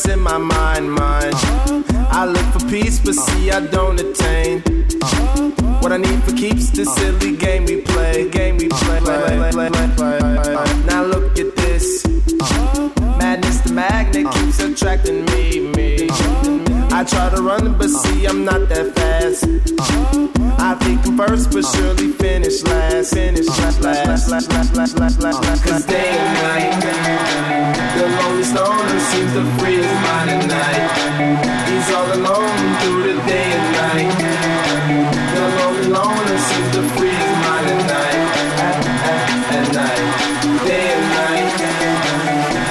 I keep stressing my mind, mind. I look for peace, but see I don't attain. What I need for keeps this silly game we play, game we play. Now look at this. Madness, the magnet keeps attracting me, me. I try to run, but see I'm not that fast. Uh, I think I'm first, but surely finish last. Finish last, last, last, last, last, last, last. Cause day and night, the lonely stoner seems to free his mind at night. He's all alone through the day and night. The lonely loner seems to free his mind at night. At, at, at night, day and night.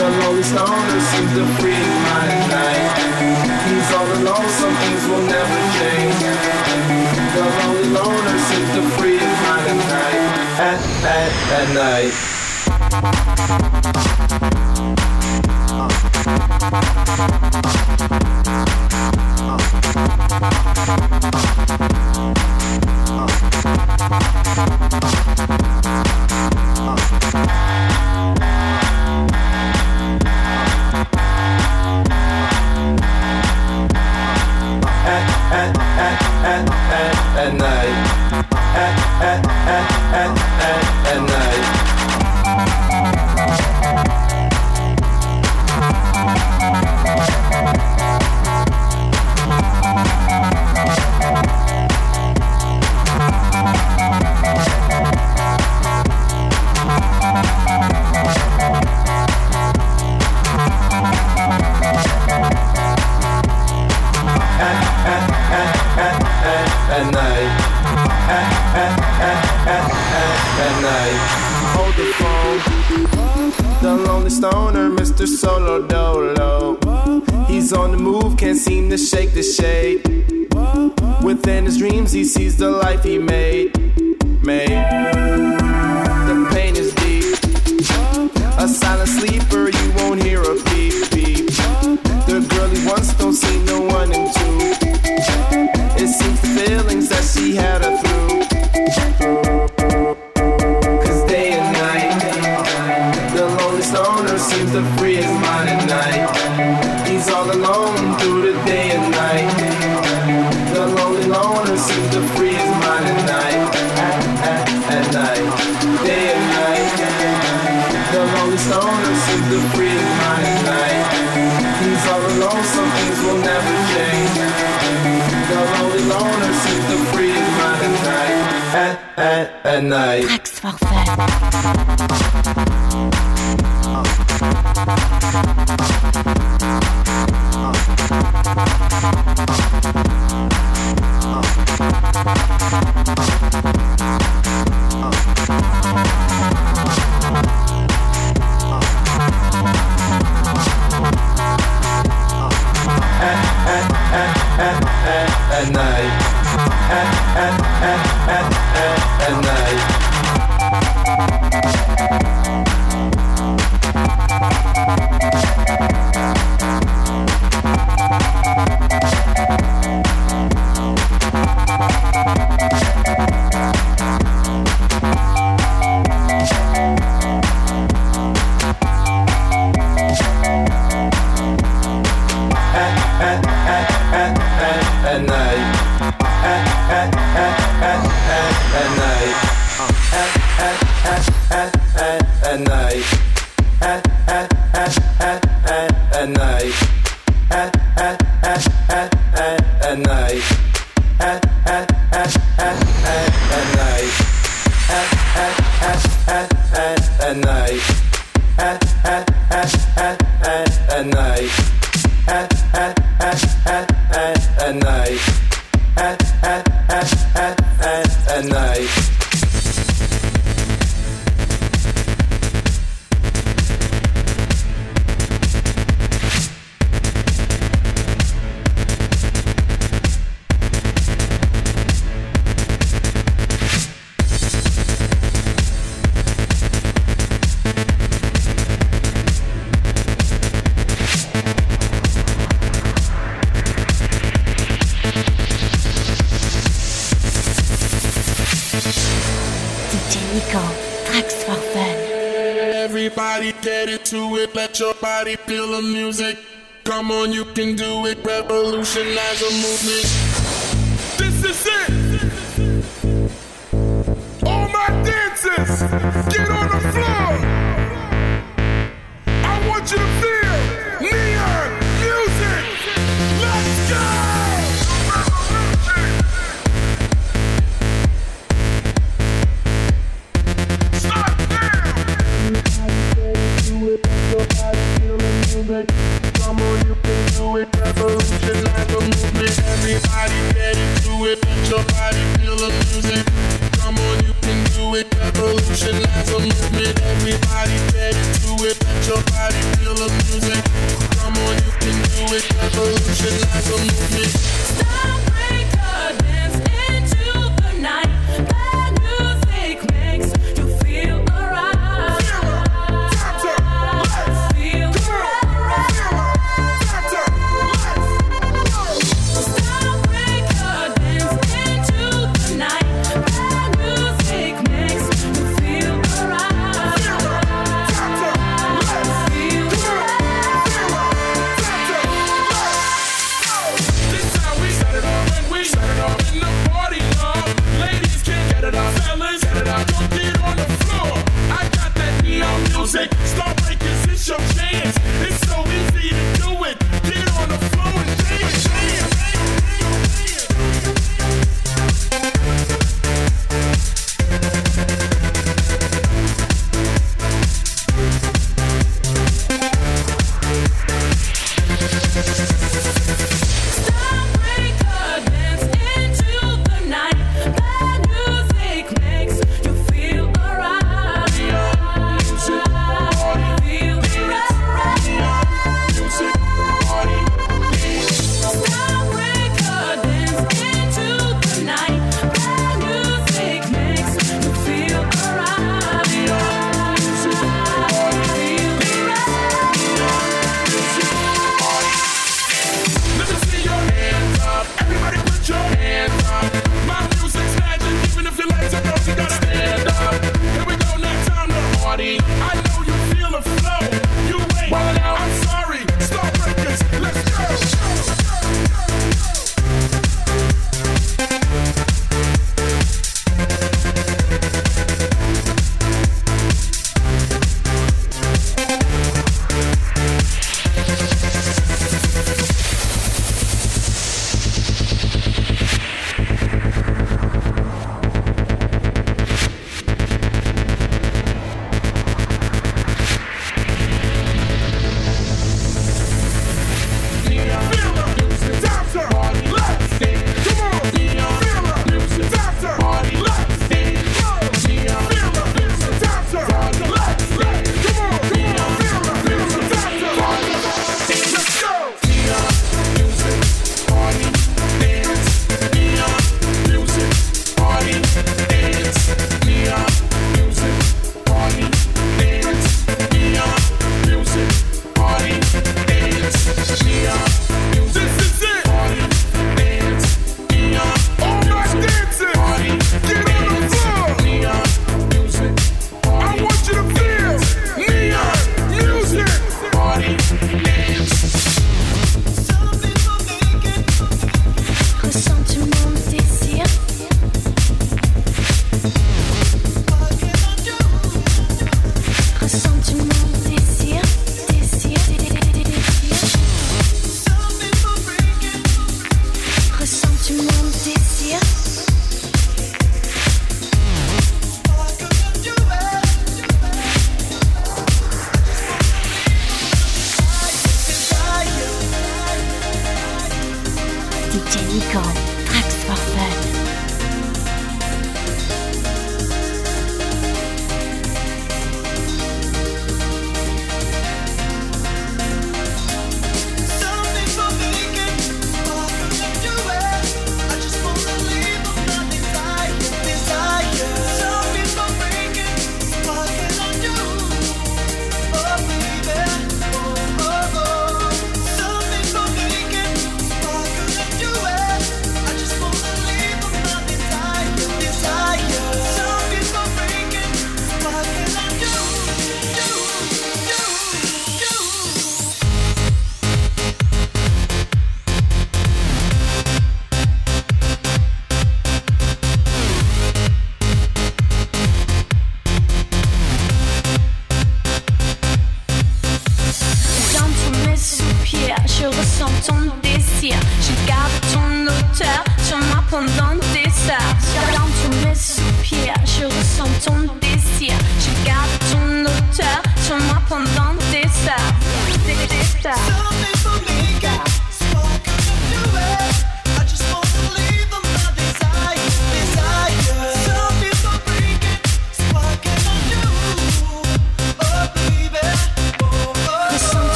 The lonely stoner seems to free will never change. The lonely loner sees the free night night. At, at, at night. uh, lonely stoner, Mr. Solo Dolo. He's on the move, can't seem to shake the shade. Within his dreams, he sees the life he made. Made.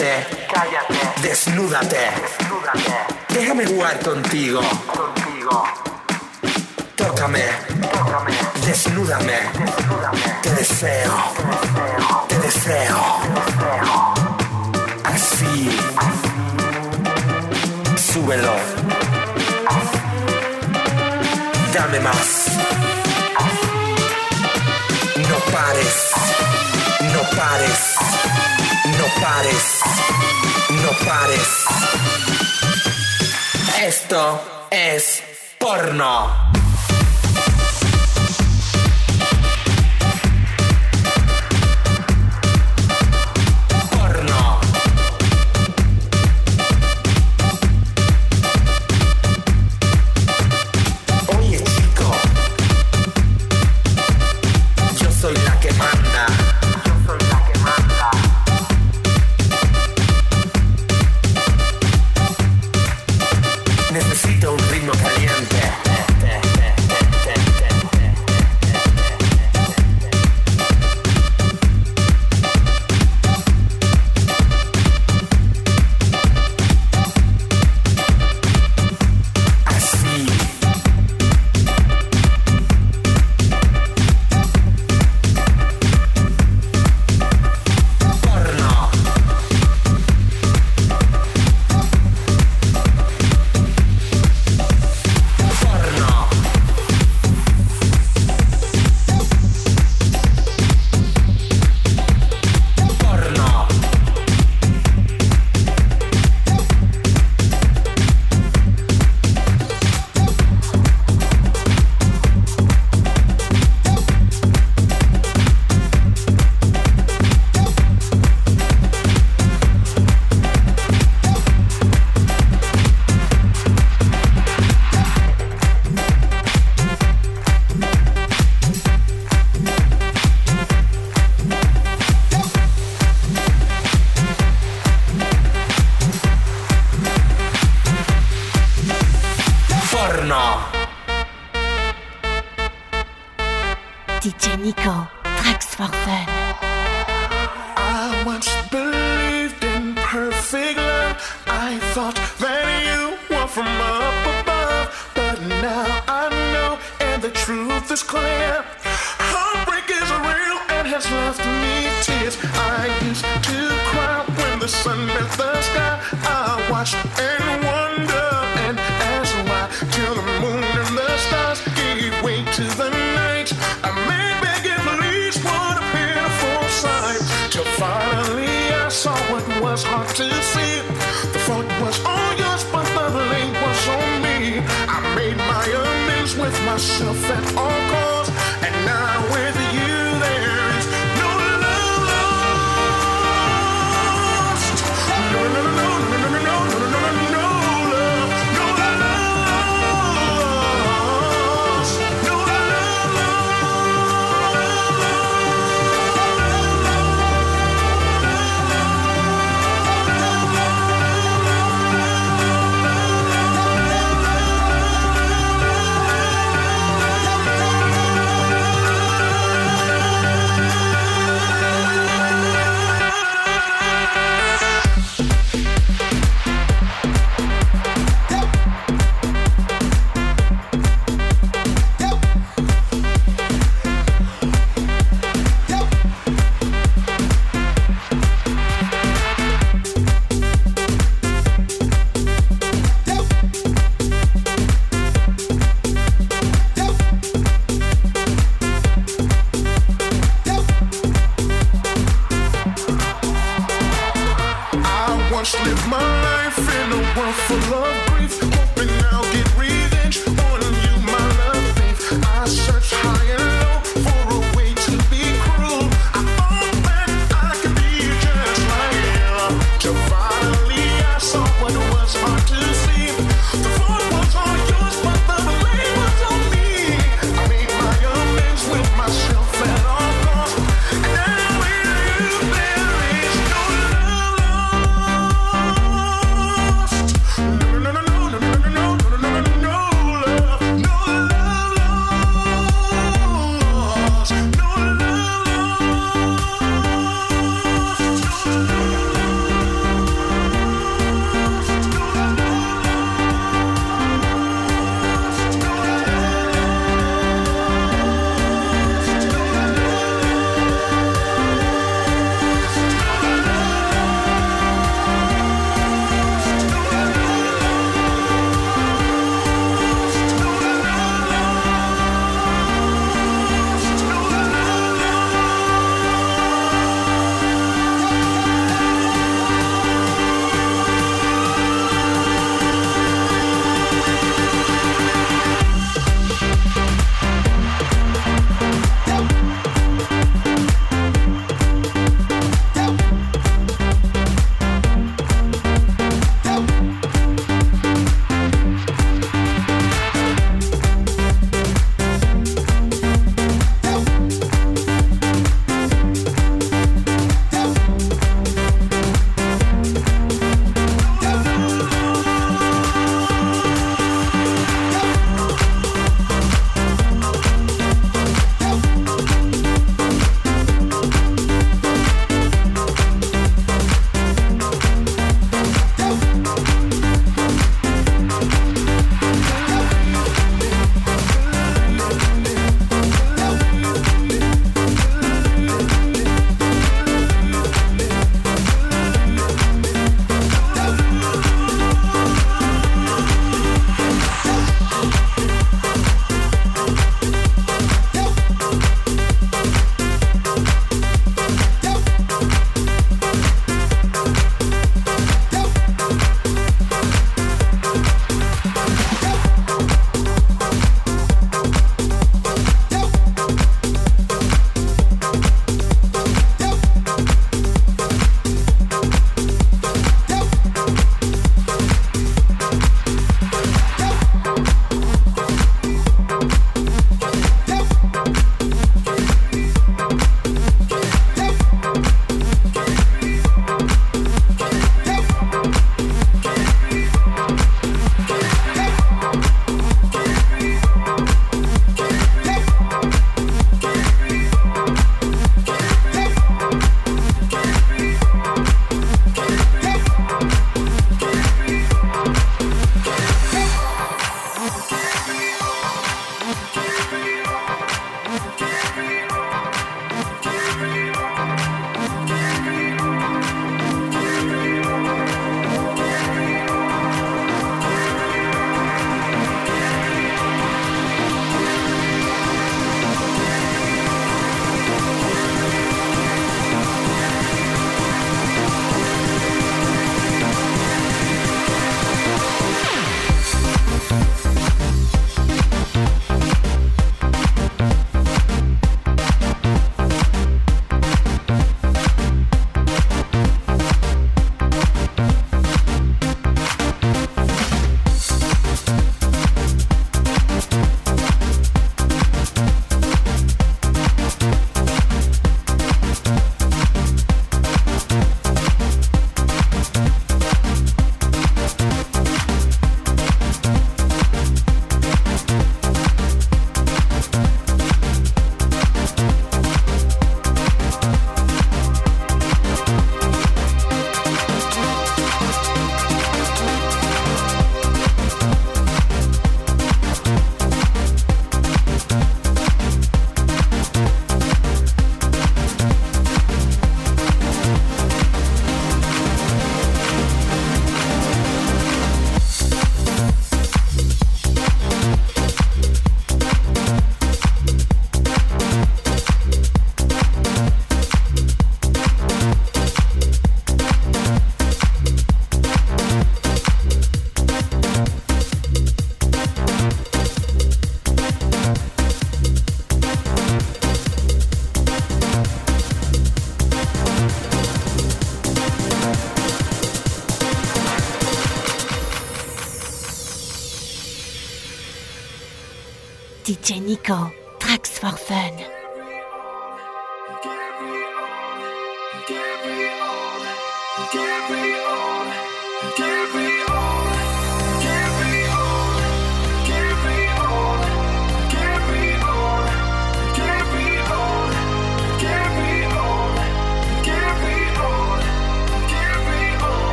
Cállate, cállate. Desnúdate. Déjame jugar contigo. Contigo. Tócame. Tócame. Desnúdame. Desnúdame. Te deseo. Te deseo. Te deseo. Así. Así. Súbelo. Así. Dame más. Así. No pares. No pares pares, no pares. Esto es porno.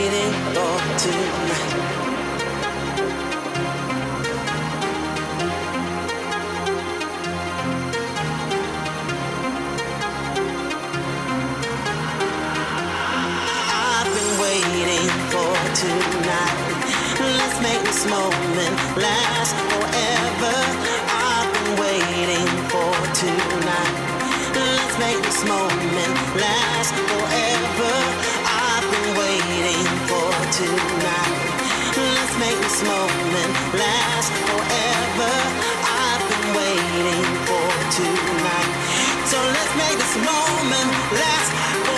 I've been waiting for tonight. Let's make this moment last forever. I've been waiting for tonight. Let's make this moment last forever. Been waiting for tonight. Let's make this moment last forever. I've been waiting for tonight. So let's make this moment last forever.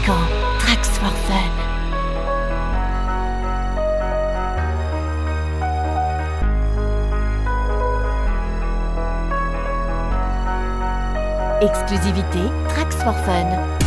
Nican, Tracks for Fun. Exclusivité Tracks for Fun.